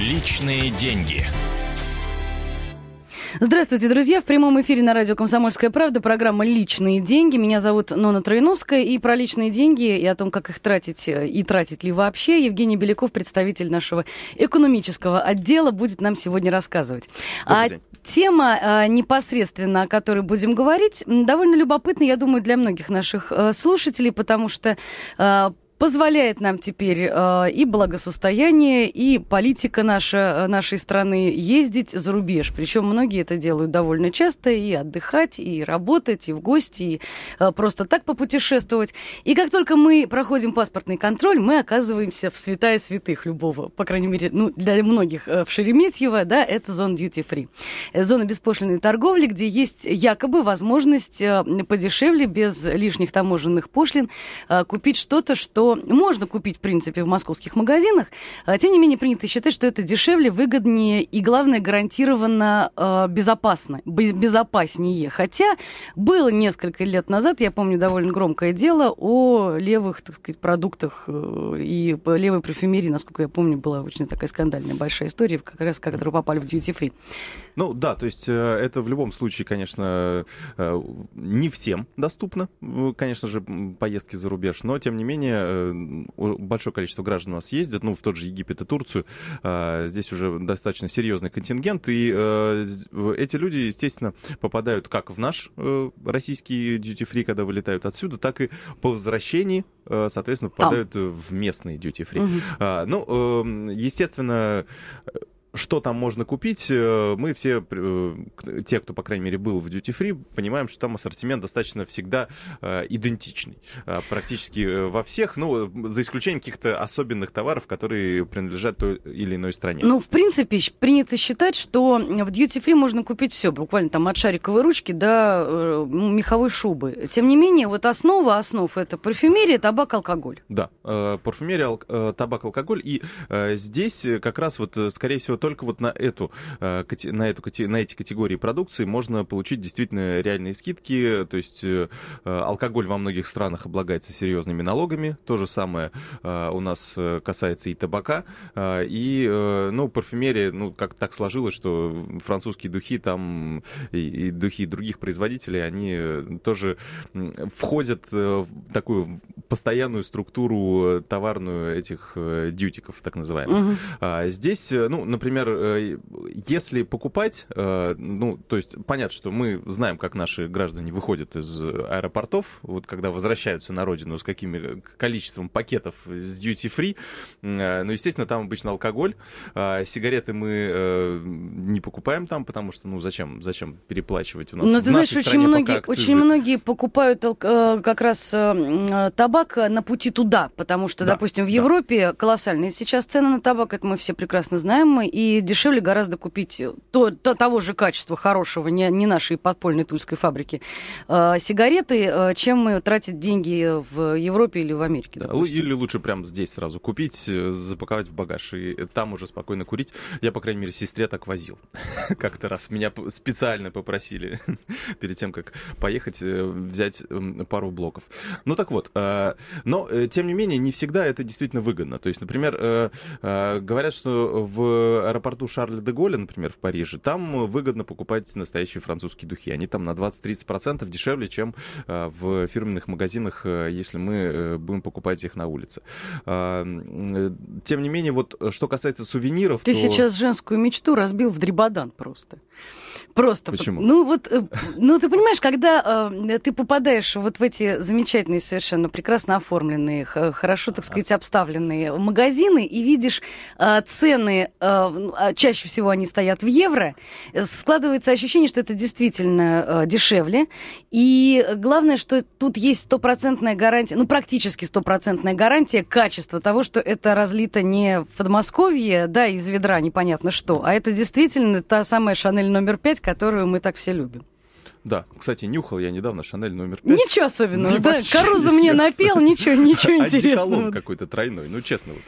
Личные деньги. Здравствуйте, друзья. В прямом эфире на радио «Комсомольская правда» программа «Личные деньги». Меня зовут Нона Троиновская. И про личные деньги и о том, как их тратить э, и тратить ли вообще, Евгений Беляков, представитель нашего экономического отдела, будет нам сегодня рассказывать. А тема э, непосредственно, о которой будем говорить, довольно любопытна, я думаю, для многих наших э, слушателей, потому что позволяет нам теперь э, и благосостояние, и политика наша, э, нашей страны ездить за рубеж. Причем многие это делают довольно часто, и отдыхать, и работать, и в гости, и э, просто так попутешествовать. И как только мы проходим паспортный контроль, мы оказываемся в святая святых любого, по крайней мере, ну, для многих э, в Шереметьево, да, это зона duty-free. Э, зона беспошлиной торговли, где есть якобы возможность подешевле, без лишних таможенных пошлин, купить что-то, что можно купить, в принципе, в московских магазинах. А, тем не менее, принято считать, что это дешевле, выгоднее и, главное, гарантированно э, безопасно, безопаснее. Хотя было несколько лет назад, я помню, довольно громкое дело о левых, так сказать, продуктах э, и левой парфюмерии, насколько я помню, была очень такая скандальная большая история, как раз, которые попали в duty-free. Ну да, то есть э, это в любом случае, конечно, э, не всем доступно, конечно же, поездки за рубеж, но тем не менее большое количество граждан у нас ездят, ну в тот же Египет и Турцию, э, здесь уже достаточно серьезный контингент, и эти люди, естественно, попадают как в наш российский duty-free, когда вылетают отсюда, так и по возвращении, соответственно, попадают Там. в местный duty-free. Угу. Ну, эм, естественно, что там можно купить, э, мы все, э, те, кто, по крайней мере, был в Duty Free, понимаем, что там ассортимент достаточно всегда э, идентичный. Практически во всех, ну, за исключением каких-то особенных товаров, которые принадлежат той или иной стране. Ну, в принципе, принято считать, что в Duty Free можно купить все, буквально там от шариковой ручки до меховой шубы. Тем не менее, вот основа основ это парфюмерия, табак, алкоголь. Да, парфюмерия, табак, алкоголь. И здесь как раз вот, скорее всего, только вот на, эту, э, на, эту, на эти категории продукции можно получить действительно реальные скидки. То есть э, алкоголь во многих странах облагается серьезными налогами. То же самое э, у нас касается и табака. И, ну, парфюмерия, ну, как так сложилось, что французские духи там и, и духи других производителей, они тоже входят в такую постоянную структуру товарную этих дьютиков, так называемых. Угу. Здесь, ну, например, например, э, если покупать, э, ну, то есть понятно, что мы знаем, как наши граждане выходят из аэропортов, вот когда возвращаются на родину с каким количеством пакетов с duty-free, э, ну, естественно, там обычно алкоголь, а сигареты мы не покупаем там, потому что, ну, зачем, зачем переплачивать у нас? Но ты знаешь, очень многие, очень многие покупают как раз табак на пути туда, потому что, да, допустим, в Европе да. колоссальные сейчас цены на табак, это мы все прекрасно знаем, и и дешевле гораздо купить то, то, того же качества хорошего, не, не нашей подпольной тульской фабрики, э, сигареты, э, чем тратить деньги в Европе или в Америке. Да, или лучше прямо здесь сразу купить, э, запаковать в багаж и там уже спокойно курить. Я, по крайней мере, сестре так возил. Как-то раз меня специально попросили перед тем, как поехать, э, взять пару блоков. Ну так вот, э, но тем не менее, не всегда это действительно выгодно. То есть, например, говорят, что в аэропорту Шарля де Голля, например, в Париже, там выгодно покупать настоящие французские духи. Они там на 20-30% дешевле, чем э, в фирменных магазинах, э, если мы э, будем покупать их на улице. А, тем не менее, вот что касается сувениров... Ты то... сейчас женскую мечту разбил в дребодан просто. Просто. Почему? Ну вот, ну ты понимаешь, когда э, ты попадаешь вот в эти замечательные, совершенно прекрасно оформленные, хорошо, так сказать, обставленные магазины и видишь э, цены э, а, чаще всего они стоят в евро, складывается ощущение, что это действительно э, дешевле. И главное, что тут есть стопроцентная гарантия, ну, практически стопроцентная гарантия качества того, что это разлито не в Подмосковье, да, из ведра непонятно что, а это действительно та самая Шанель номер пять, которую мы так все любим. Да, кстати, нюхал я недавно Шанель номер 5. Ничего особенного, да? Каруза мне напел, ничего, ничего интересного. какой-то тройной, ну честно вот.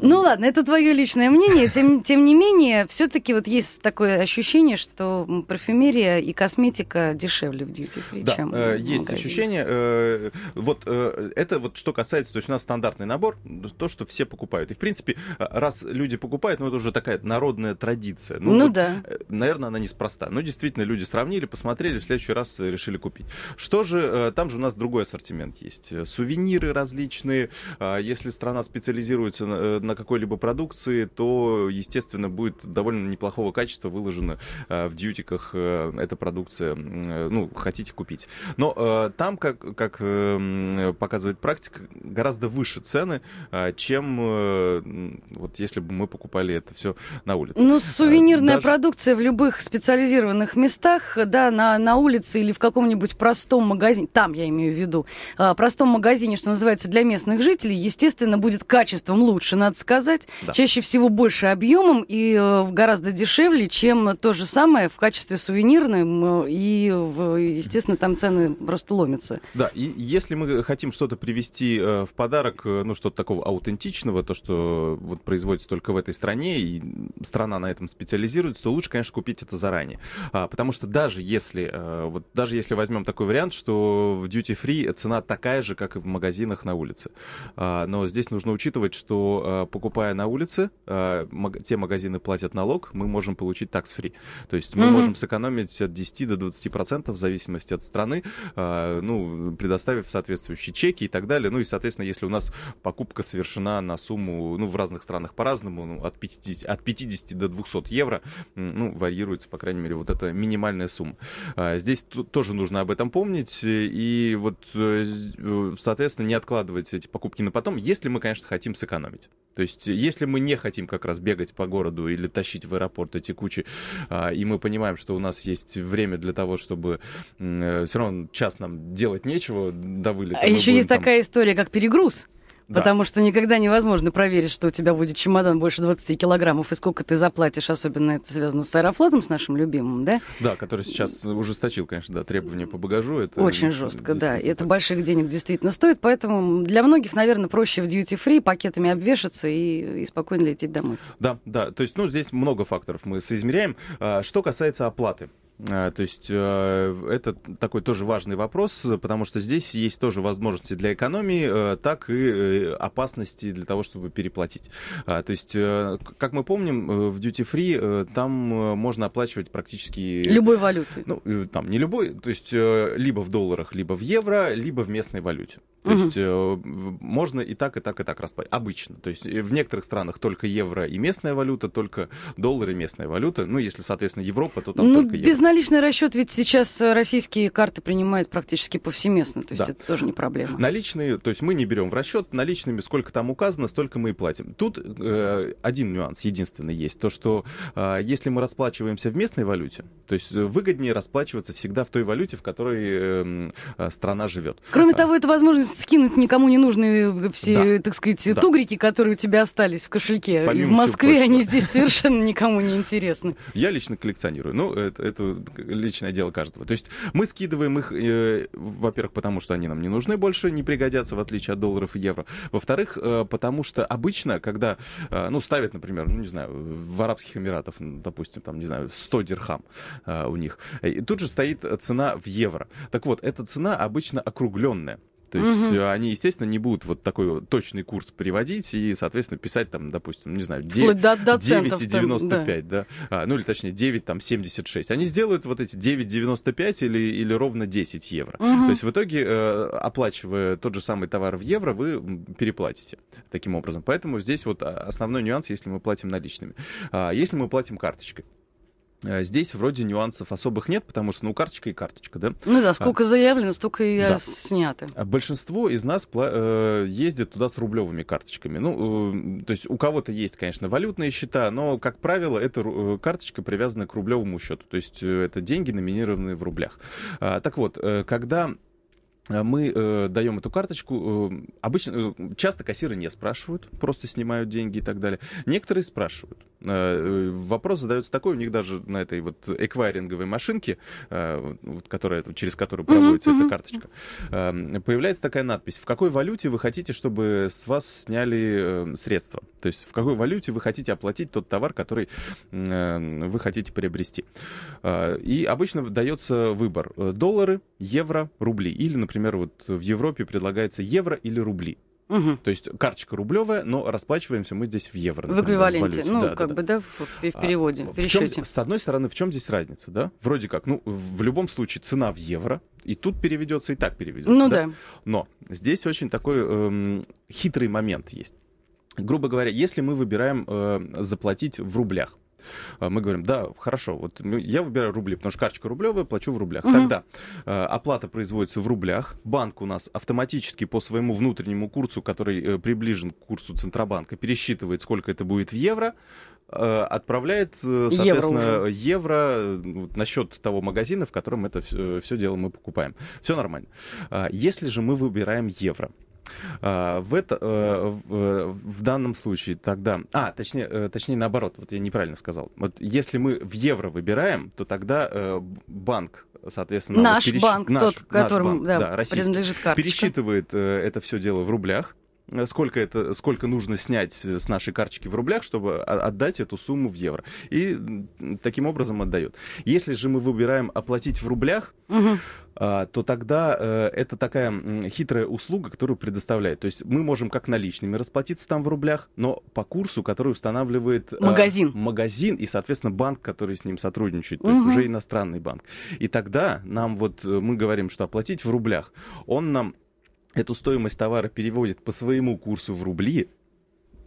Ну ладно, это твое личное мнение. Тем, тем не менее, все-таки вот есть такое ощущение, что парфюмерия и косметика дешевле в duty free, да, чем э, есть ощущение. Э, вот э, это вот что касается, то есть у нас стандартный набор, то, что все покупают. И в принципе, раз люди покупают, ну это уже такая народная традиция. Ну, ну вот, да. Э, наверное, она неспроста. Но действительно, люди сравнили, посмотрели, следующий раз решили купить. Что же, э, там же у нас другой ассортимент есть. Сувениры различные. А если страна специализируется на, э, на какой-либо продукции, то, естественно, будет довольно неплохого качества выложена в дьютиках эта продукция. Ну, хотите купить. Но там, как, как показывает практика, гораздо выше цены, чем вот если бы мы покупали это все на улице. Ну, сувенирная Даже... продукция в любых специализированных местах, да, на, на улице или в каком-нибудь простом магазине, там я имею в виду, а, простом магазине, что называется, для местных жителей, естественно, будет качеством лучше, надо сказать, да. чаще всего больше объемом и э, гораздо дешевле, чем то же самое в качестве сувенирным, э, и, естественно, там цены просто ломятся. Да, и если мы хотим что-то привезти э, в подарок, ну, что-то такого аутентичного, то, что вот производится только в этой стране, и страна на этом специализируется, то лучше, конечно, купить это заранее. А, потому что даже если, вот, даже если возьмем такой вариант, что в duty free цена такая же, как и в магазинах на улице. А, но здесь нужно учитывать, что а, покупая на улице, а, маг, те магазины платят налог, мы можем получить tax free. То есть мы mm-hmm. можем сэкономить от 10 до 20 процентов в зависимости от страны, а, ну, предоставив соответствующие чеки и так далее. Ну и, соответственно, если у нас покупка совершена на сумму, ну, в разных странах по-разному, ну, от 50, от 50 до 200 евро, ну, варьируется, по крайней мере, вот эта минимальная сумма. Здесь тоже нужно об этом помнить и вот, э, э, соответственно, не откладывать эти покупки на потом, если мы, конечно, хотим сэкономить. То есть, если мы не хотим как раз бегать по городу или тащить в аэропорт эти кучи, а, и мы понимаем, что у нас есть время для того, чтобы э, все равно час нам делать нечего до вылета. А еще есть там... такая история, как перегруз. Да. Потому что никогда невозможно проверить, что у тебя будет чемодан больше 20 килограммов и сколько ты заплатишь, особенно это связано с аэрофлотом, с нашим любимым, да? Да, который сейчас ужесточил, конечно, да, требования по багажу. Это Очень жестко, да. И это больших денег действительно стоит, поэтому для многих, наверное, проще в duty-free пакетами обвешаться и, и спокойно лететь домой. Да, да, то есть, ну, здесь много факторов мы соизмеряем. А, что касается оплаты. А, то есть э, это такой тоже важный вопрос, потому что здесь есть тоже возможности для экономии, э, так и э, опасности для того, чтобы переплатить. А, то есть, как мы помним, в Duty Free там можно оплачивать практически... Любой валютой. Ну, там не любой, то есть либо в долларах, либо в евро, либо в местной валюте. То угу. есть можно и так, и так, и так расплачивать. Обычно. То есть в некоторых странах только евро и местная валюта, только доллары и местная валюта. Ну, если, соответственно, Европа, то там ну, только евро Безналичный расчет ведь сейчас э, российские карты принимают практически повсеместно, то есть да. это тоже не проблема. Наличные, то есть мы не берем в расчет наличными, сколько там указано, столько мы и платим. Тут э, один нюанс, единственный есть, то что э, если мы расплачиваемся в местной валюте, то есть выгоднее расплачиваться всегда в той валюте, в которой э, э, страна живет. Кроме а, того, это возможность скинуть никому не нужные все, да. так сказать, да. тугрики, которые у тебя остались в кошельке. Помимо и в Москве они здесь совершенно никому не интересны. Я лично коллекционирую. Ну, это, это личное дело каждого. То есть мы скидываем их, э, во-первых, потому что они нам не нужны больше, не пригодятся, в отличие от долларов и евро. Во-вторых, э, потому что обычно, когда, э, ну, ставят, например, ну, не знаю, в Арабских Эмиратах, допустим, там, не знаю, 100 дирхам э, у них, и тут же стоит цена в евро. Так вот, эта цена обычно округленная. То есть угу. они, естественно, не будут вот такой точный курс переводить и, соответственно, писать там, допустим, не знаю, 9, до, до 9,95, да. да. А, ну или точнее 9, там, 76. Они сделают вот эти 9,95 или, или ровно 10 евро. Угу. То есть в итоге, э, оплачивая тот же самый товар в евро, вы переплатите таким образом. Поэтому здесь вот а, основной нюанс, если мы платим наличными. А если мы платим карточкой, здесь вроде нюансов особых нет, потому что, ну, карточка и карточка, да? Ну да, сколько а, заявлено, столько и да. снято. А большинство из нас э, ездит туда с рублевыми карточками. Ну, э, то есть у кого-то есть, конечно, валютные счета, но, как правило, эта э, карточка привязана к рублевому счету. То есть э, это деньги, номинированные в рублях. А, так вот, э, когда мы э, даем эту карточку. Э, обычно, э, часто кассиры не спрашивают, просто снимают деньги и так далее. Некоторые спрашивают. Э, вопрос задается такой, у них даже на этой вот эквайринговой машинке, э, которая, через которую проводится mm-hmm. эта карточка, э, появляется такая надпись, в какой валюте вы хотите, чтобы с вас сняли средства. То есть в какой валюте вы хотите оплатить тот товар, который вы хотите приобрести. И обычно дается выбор доллары, евро, рубли. Или, например, вот в Европе предлагается евро или рубли. Угу. То есть карточка рублевая, но расплачиваемся мы здесь в евро. Например, в эквиваленте, в ну, да, как да, бы, да, в, в переводе, а, в пересчете. Чем, с одной стороны, в чем здесь разница, да? Вроде как, ну, в любом случае цена в евро, и тут переведется, и так переведется. Ну да. да. Но здесь очень такой эм, хитрый момент есть. Грубо говоря, если мы выбираем э, заплатить в рублях, мы говорим, да, хорошо, вот я выбираю рубли, потому что карточка рублевая, плачу в рублях. Угу. Тогда э, оплата производится в рублях, банк у нас автоматически по своему внутреннему курсу, который э, приближен к курсу Центробанка, пересчитывает, сколько это будет в евро, э, отправляет, соответственно, евро, евро на счет того магазина, в котором это все, все дело мы покупаем. Все нормально. А, если же мы выбираем евро, а, в, это, э, в, в данном случае тогда... А, точнее, э, точнее наоборот, вот я неправильно сказал. Вот если мы в евро выбираем, то тогда э, банк соответственно... Наш вот пересч... банк, наш, тот, которому да, да, принадлежит карточка. Пересчитывает это все дело в рублях, сколько, это, сколько нужно снять с нашей карточки в рублях, чтобы отдать эту сумму в евро. И таким образом отдает. Если же мы выбираем оплатить в рублях, угу. То тогда э, это такая хитрая услуга, которую предоставляет. То есть мы можем как наличными расплатиться там в рублях, но по курсу, который устанавливает а, магазин, магазин и, соответственно, банк, который с ним сотрудничает, то угу. есть уже иностранный банк. И тогда нам вот э, мы говорим, что оплатить в рублях, он нам эту стоимость товара переводит по своему курсу в рубли,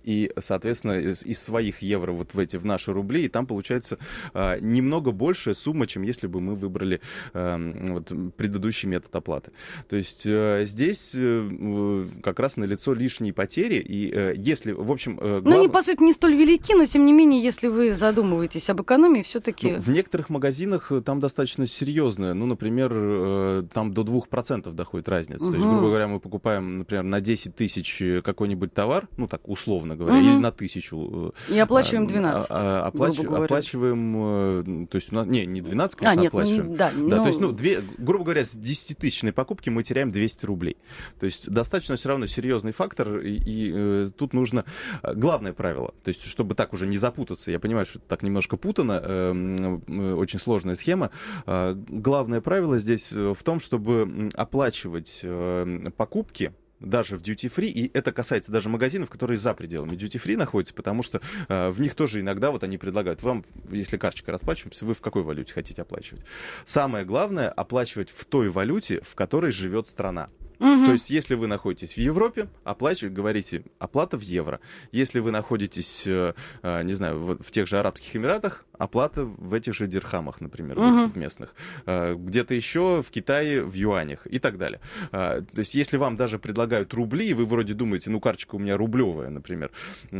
и, соответственно, из, из своих евро вот в эти, в наши рубли, и там получается э, немного большая сумма, чем если бы мы выбрали э, вот, предыдущий метод оплаты. То есть э, здесь э, как раз налицо лишние потери, и э, если, в общем... Э, глав... Ну, они, по сути, не столь велики, но, тем не менее, если вы задумываетесь об экономии, все-таки... Ну, в некоторых магазинах э, там достаточно серьезная, ну, например, э, там до 2% доходит разница. Угу. То есть, грубо говоря, мы покупаем, например, на 10 тысяч э, какой-нибудь товар, ну, так, условно, условно говоря, угу. или на тысячу. И оплачиваем 12. А, а, оплач... Оплачиваем, то есть у нас, не, не 12, конечно, а, нет, оплачиваем. Не, да, да, но... то есть, ну, две, грубо говоря, с 10-тысячной покупки мы теряем 200 рублей. То есть достаточно все равно серьезный фактор, и, и э, тут нужно... Главное правило, то есть чтобы так уже не запутаться, я понимаю, что это так немножко путано, э, э, очень сложная схема, э, главное правило здесь в том, чтобы оплачивать э, покупки, даже в duty free, и это касается даже магазинов, которые за пределами duty free находятся, потому что э, в них тоже иногда вот они предлагают вам, если карточкой расплачиваемся, вы в какой валюте хотите оплачивать. Самое главное оплачивать в той валюте, в которой живет страна. Угу. То есть, если вы находитесь в Европе, оплачиваете, говорите, оплата в евро. Если вы находитесь, э, э, не знаю, в, в тех же Арабских Эмиратах, оплата в этих же дирхамах, например, угу. в местных. Э, где-то еще в Китае в юанях и так далее. То есть, если вам даже предлагают рубли, и вы вроде думаете, ну, карточка у меня рублевая, например,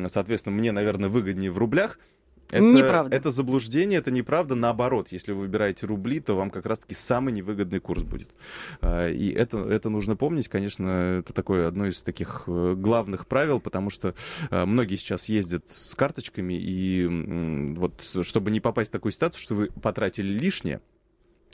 соответственно, мне, наверное, выгоднее в рублях, это, неправда. Это заблуждение, это неправда. Наоборот, если вы выбираете рубли, то вам как раз-таки самый невыгодный курс будет. А, и это, это нужно помнить, конечно, это такое одно из таких э, главных правил, потому что э, многие сейчас ездят с карточками, и вот чтобы не попасть в такую ситуацию, что вы потратили лишнее,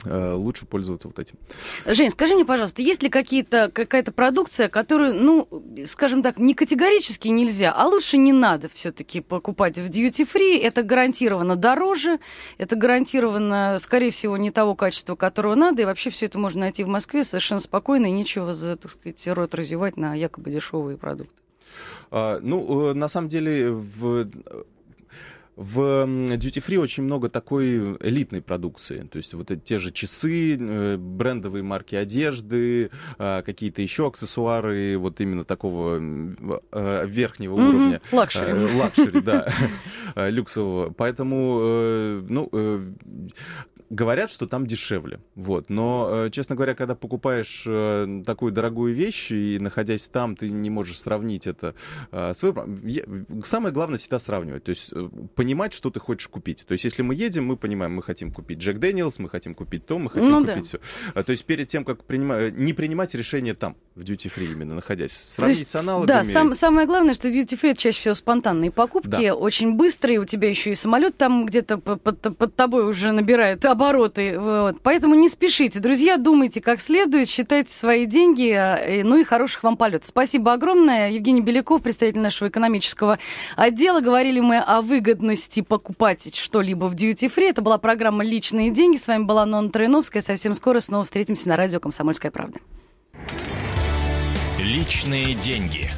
лучше пользоваться вот этим. Жень, скажи мне, пожалуйста, есть ли какие-то, какая-то продукция, которую, ну, скажем так, не категорически нельзя, а лучше не надо все-таки покупать в duty free? Это гарантированно дороже, это гарантированно, скорее всего, не того качества, которого надо, и вообще все это можно найти в Москве совершенно спокойно, и нечего, за, так сказать, рот разевать на якобы дешевые продукты. А, ну, э, на самом деле, в в Duty Free очень много такой элитной продукции. То есть вот те же часы, э, брендовые марки одежды, а, какие-то еще аксессуары вот именно такого э, верхнего mm-hmm. уровня. Лакшери. Лакшери, да, люксового. Поэтому, э, ну, говорят, что там дешевле. Вот. Но, честно говоря, когда покупаешь такую дорогую вещь и находясь там, ты не можешь сравнить это с выбором. Самое главное всегда сравнивать. То есть понимать, что ты хочешь купить. То есть если мы едем, мы понимаем, мы хотим купить Джек Дэниелс, мы хотим купить то, мы хотим ну, купить да. все. То есть перед тем, как принимать, не принимать решение там, в duty free именно находясь, сравнить есть, с аналогами. Да, сам, самое главное, что duty free чаще всего спонтанные покупки, да. очень быстрые, у тебя еще и самолет там где-то под, под тобой уже набирает обороты, вот. поэтому не спешите, друзья, думайте как следует, считайте свои деньги, а, ну и хороших вам полетов. Спасибо огромное, Евгений Беляков, представитель нашего экономического отдела, говорили мы о выгодности покупать что-либо в duty free, это была программа «Личные деньги», с вами была Нона Троиновская, совсем скоро снова встретимся на радио «Комсомольская правда». Личные деньги.